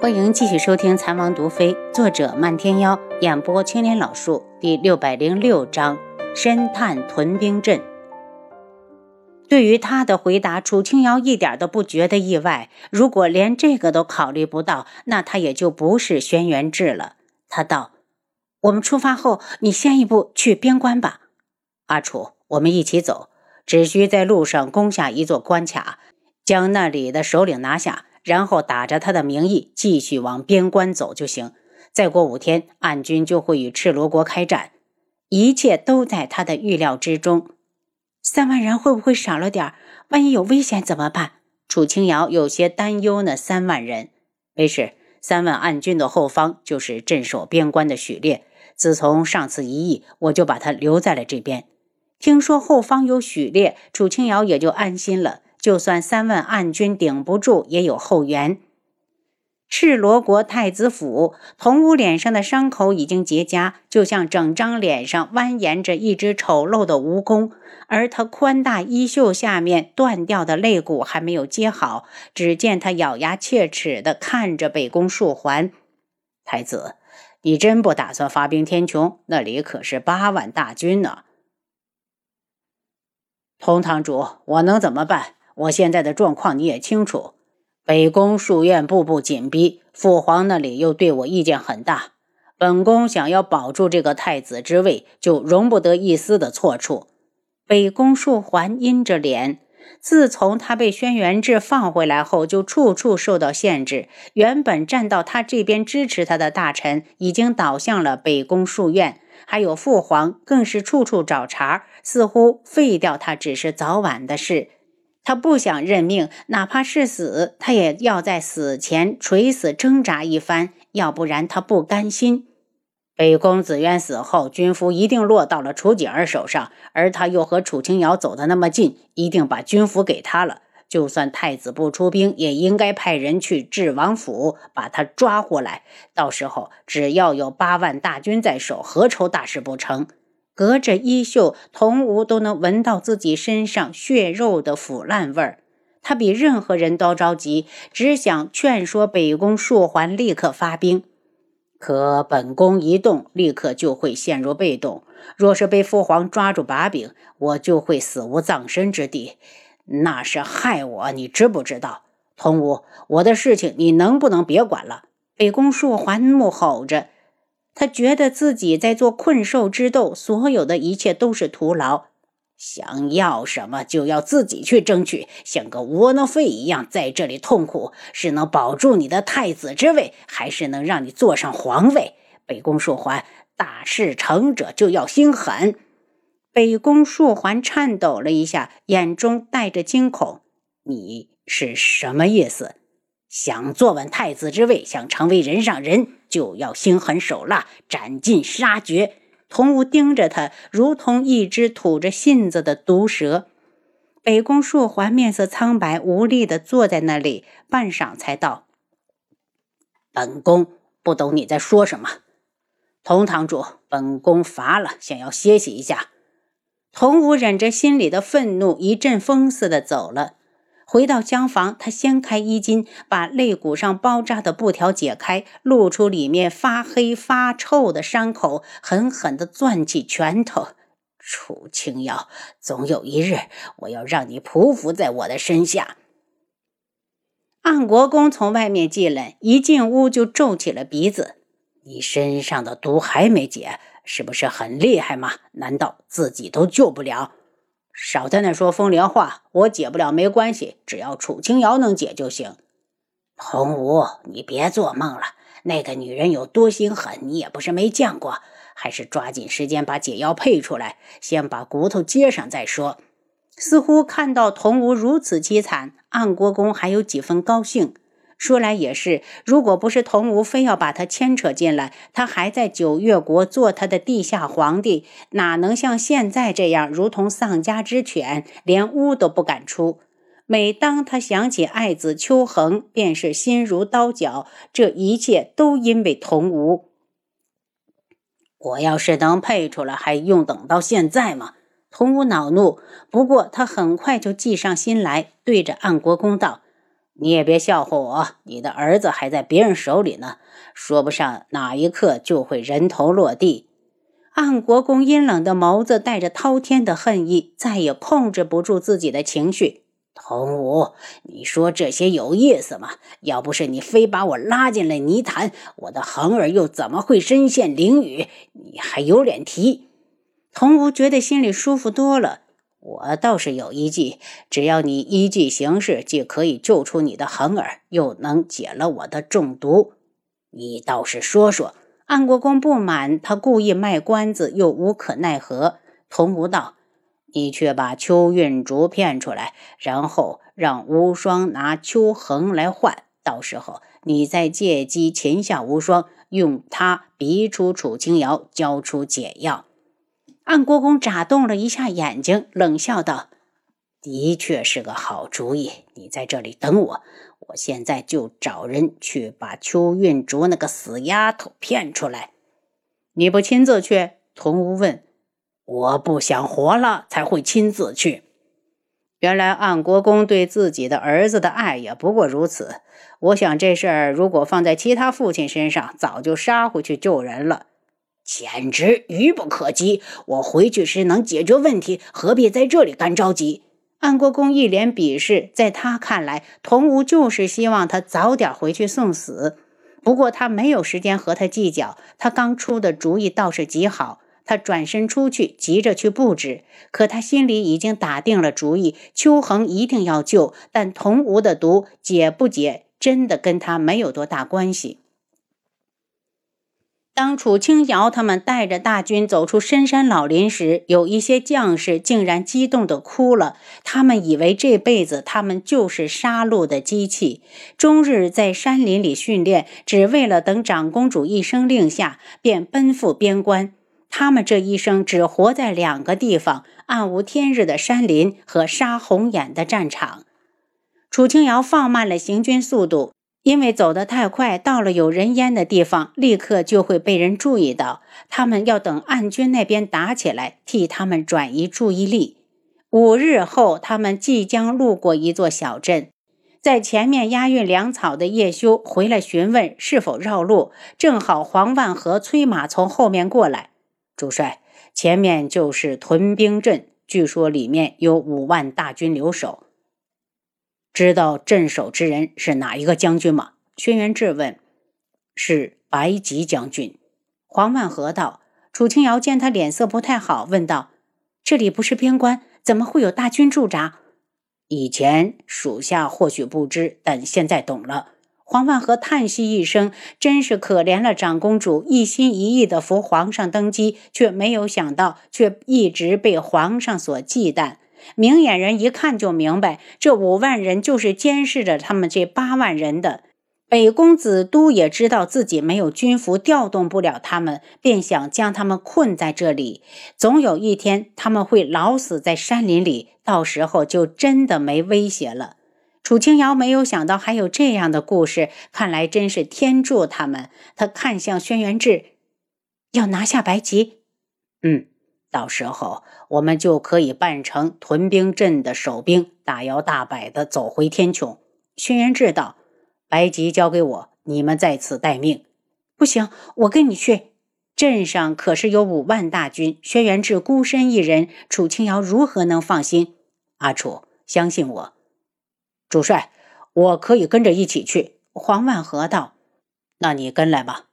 欢迎继续收听《残王毒妃》，作者漫天妖，演播青莲老树，第六百零六章：深探屯兵阵。对于他的回答，楚清瑶一点都不觉得意外。如果连这个都考虑不到，那他也就不是轩辕志了。他道：“我们出发后，你先一步去边关吧。”阿楚，我们一起走，只需在路上攻下一座关卡，将那里的首领拿下。然后打着他的名义继续往边关走就行。再过五天，暗军就会与赤罗国开战，一切都在他的预料之中。三万人会不会少了点？万一有危险怎么办？楚清瑶有些担忧呢。三万人没事，三万暗军的后方就是镇守边关的许烈。自从上次一役，我就把他留在了这边。听说后方有许烈，楚清瑶也就安心了。就算三万暗军顶不住，也有后援。赤罗国太子府，童武脸上的伤口已经结痂，就像整张脸上蜿蜒着一只丑陋的蜈蚣，而他宽大衣袖下面断掉的肋骨还没有接好。只见他咬牙切齿地看着北宫树环：“太子，你真不打算发兵天穹？那里可是八万大军呢！”童堂主，我能怎么办？我现在的状况你也清楚，北宫书院步步紧逼，父皇那里又对我意见很大。本宫想要保住这个太子之位，就容不得一丝的错处。北宫树环阴着脸，自从他被轩辕志放回来后，就处处受到限制。原本站到他这边支持他的大臣，已经倒向了北宫书院，还有父皇，更是处处找茬，似乎废掉他只是早晚的事。他不想认命，哪怕是死，他也要在死前垂死挣扎一番，要不然他不甘心。北宫子渊死后，军服一定落到了楚景儿手上，而他又和楚清瑶走得那么近，一定把军服给他了。就算太子不出兵，也应该派人去智王府把他抓回来。到时候只要有八万大军在手，何愁大事不成？隔着衣袖，童无都能闻到自己身上血肉的腐烂味儿。他比任何人都着急，只想劝说北宫树环立刻发兵。可本宫一动，立刻就会陷入被动。若是被父皇抓住把柄，我就会死无葬身之地，那是害我。你知不知道？童无，我的事情你能不能别管了？北宫树环怒吼着。他觉得自己在做困兽之斗，所有的一切都是徒劳。想要什么就要自己去争取，像个窝囊废一样在这里痛苦，是能保住你的太子之位，还是能让你坐上皇位？北宫树环，大事成者就要心狠。北宫树环颤抖了一下，眼中带着惊恐：“你是什么意思？”想坐稳太子之位，想成为人上人，就要心狠手辣，斩尽杀绝。童武盯着他，如同一只吐着信子的毒蛇。北宫树环面色苍白，无力地坐在那里，半晌才道：“本宫不懂你在说什么。”童堂主，本宫乏了，想要歇息一下。童武忍着心里的愤怒，一阵风似的走了。回到厢房，他掀开衣襟，把肋骨上包扎的布条解开，露出里面发黑发臭的伤口，狠狠地攥起拳头。楚清瑶，总有一日，我要让你匍匐在我的身下。安国公从外面进来，一进屋就皱起了鼻子：“你身上的毒还没解，是不是很厉害吗？难道自己都救不了？”少在那说风凉话，我解不了没关系，只要楚清瑶能解就行。洪武，你别做梦了，那个女人有多心狠，你也不是没见过。还是抓紧时间把解药配出来，先把骨头接上再说。似乎看到童武如此凄惨，安国公还有几分高兴。说来也是，如果不是童无非要把他牵扯进来，他还在九月国做他的地下皇帝，哪能像现在这样如同丧家之犬，连屋都不敢出？每当他想起爱子秋恒，便是心如刀绞。这一切都因为童无。我要是能配出来，还用等到现在吗？童无恼怒，不过他很快就计上心来，对着安国公道。你也别笑话我，你的儿子还在别人手里呢，说不上哪一刻就会人头落地。安国公阴冷的眸子带着滔天的恨意，再也控制不住自己的情绪。童武，你说这些有意思吗？要不是你非把我拉进了泥潭，我的恒儿又怎么会身陷囹圄？你还有脸提？童武觉得心里舒服多了。我倒是有一计，只要你依计行事，既可以救出你的恒儿，又能解了我的中毒。你倒是说说。安国公不满，他故意卖关子，又无可奈何。童无道。你却把邱运竹骗出来，然后让无双拿邱恒来换，到时候你再借机擒下无双，用他逼出楚清瑶，交出解药。安国公眨动了一下眼睛，冷笑道：“的确是个好主意。你在这里等我，我现在就找人去把邱运竹那个死丫头骗出来。你不亲自去？”童无问。我不想活了，才会亲自去。原来安国公对自己的儿子的爱也不过如此。我想这事儿如果放在其他父亲身上，早就杀回去救人了，简直愚不可及。我回去时能解决问题，何必在这里干着急？安国公一脸鄙视，在他看来，童无就是希望他早点回去送死。不过他没有时间和他计较，他刚出的主意倒是极好。他转身出去，急着去布置，可他心里已经打定了主意：秋恒一定要救，但童无的毒解不解，真的跟他没有多大关系。当楚清瑶他们带着大军走出深山老林时，有一些将士竟然激动的哭了。他们以为这辈子他们就是杀戮的机器，终日在山林里训练，只为了等长公主一声令下，便奔赴边关。他们这一生只活在两个地方：暗无天日的山林和杀红眼的战场。楚清瑶放慢了行军速度，因为走得太快，到了有人烟的地方，立刻就会被人注意到。他们要等暗军那边打起来，替他们转移注意力。五日后，他们即将路过一座小镇，在前面押运粮草的叶修回来询问是否绕路，正好黄万和催马从后面过来。主帅，前面就是屯兵镇，据说里面有五万大军留守。知道镇守之人是哪一个将军吗？轩辕质问。是白吉将军。黄万和道。楚清瑶见他脸色不太好，问道：“这里不是边关，怎么会有大军驻扎？”以前属下或许不知，但现在懂了。黄万和叹息一声：“真是可怜了长公主，一心一意的扶皇上登基，却没有想到，却一直被皇上所忌惮。明眼人一看就明白，这五万人就是监视着他们这八万人的。北宫子都也知道自己没有军服，调动不了他们，便想将他们困在这里。总有一天，他们会老死在山林里，到时候就真的没威胁了。”楚清瑶没有想到还有这样的故事，看来真是天助他们。他看向轩辕志，要拿下白吉。嗯，到时候我们就可以扮成屯兵镇的守兵，大摇大摆的走回天穹。轩辕志道：“白吉交给我，你们在此待命。”不行，我跟你去。镇上可是有五万大军，轩辕志孤身一人，楚清瑶如何能放心？阿楚，相信我。主帅，我可以跟着一起去。黄万和道：“那你跟来吧。”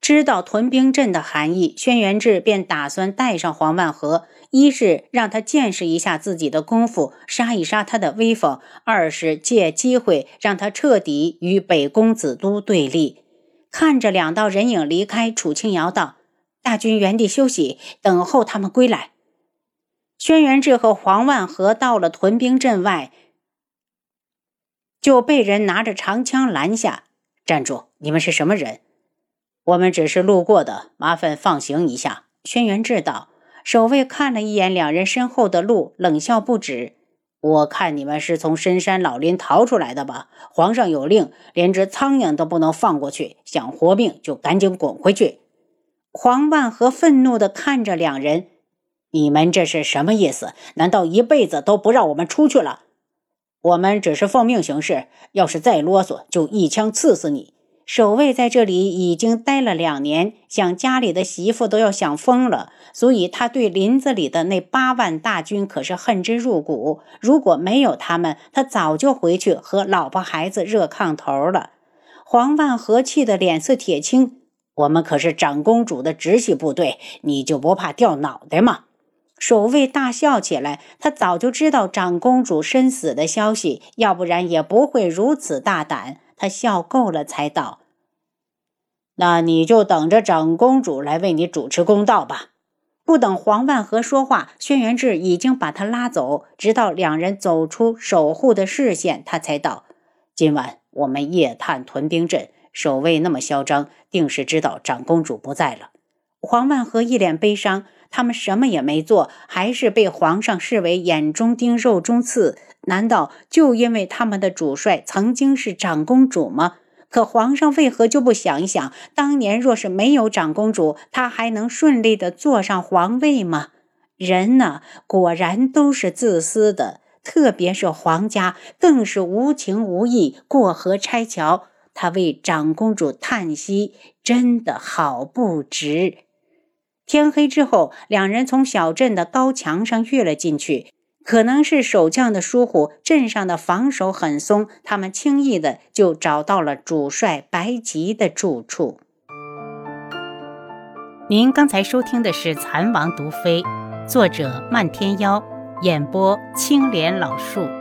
知道屯兵阵的含义，轩辕志便打算带上黄万和，一是让他见识一下自己的功夫，杀一杀他的威风；二是借机会让他彻底与北宫子都对立。看着两道人影离开，楚清瑶道：“大军原地休息，等候他们归来。”轩辕志和黄万和到了屯兵阵外。就被人拿着长枪拦下，站住！你们是什么人？我们只是路过的，麻烦放行一下。轩辕志道。守卫看了一眼两人身后的路，冷笑不止。我看你们是从深山老林逃出来的吧？皇上有令，连只苍蝇都不能放过去。想活命就赶紧滚回去！黄万和愤怒地看着两人，你们这是什么意思？难道一辈子都不让我们出去了？我们只是奉命行事，要是再啰嗦，就一枪刺死你。守卫在这里已经待了两年，想家里的媳妇都要想疯了，所以他对林子里的那八万大军可是恨之入骨。如果没有他们，他早就回去和老婆孩子热炕头了。黄万和气得脸色铁青。我们可是长公主的直系部队，你就不怕掉脑袋吗？守卫大笑起来。他早就知道长公主身死的消息，要不然也不会如此大胆。他笑够了，才道：“那你就等着长公主来为你主持公道吧。”不等黄万和说话，轩辕志已经把他拉走。直到两人走出守护的视线，他才道：“今晚我们夜探屯兵阵，守卫那么嚣张，定是知道长公主不在了。”黄万和一脸悲伤。他们什么也没做，还是被皇上视为眼中钉、肉中刺。难道就因为他们的主帅曾经是长公主吗？可皇上为何就不想一想，当年若是没有长公主，他还能顺利的坐上皇位吗？人呢，果然都是自私的，特别是皇家，更是无情无义，过河拆桥。他为长公主叹息，真的好不值。天黑之后，两人从小镇的高墙上跃了进去。可能是守将的疏忽，镇上的防守很松，他们轻易的就找到了主帅白吉的住处。您刚才收听的是《蚕王毒妃》，作者漫天妖，演播青莲老树。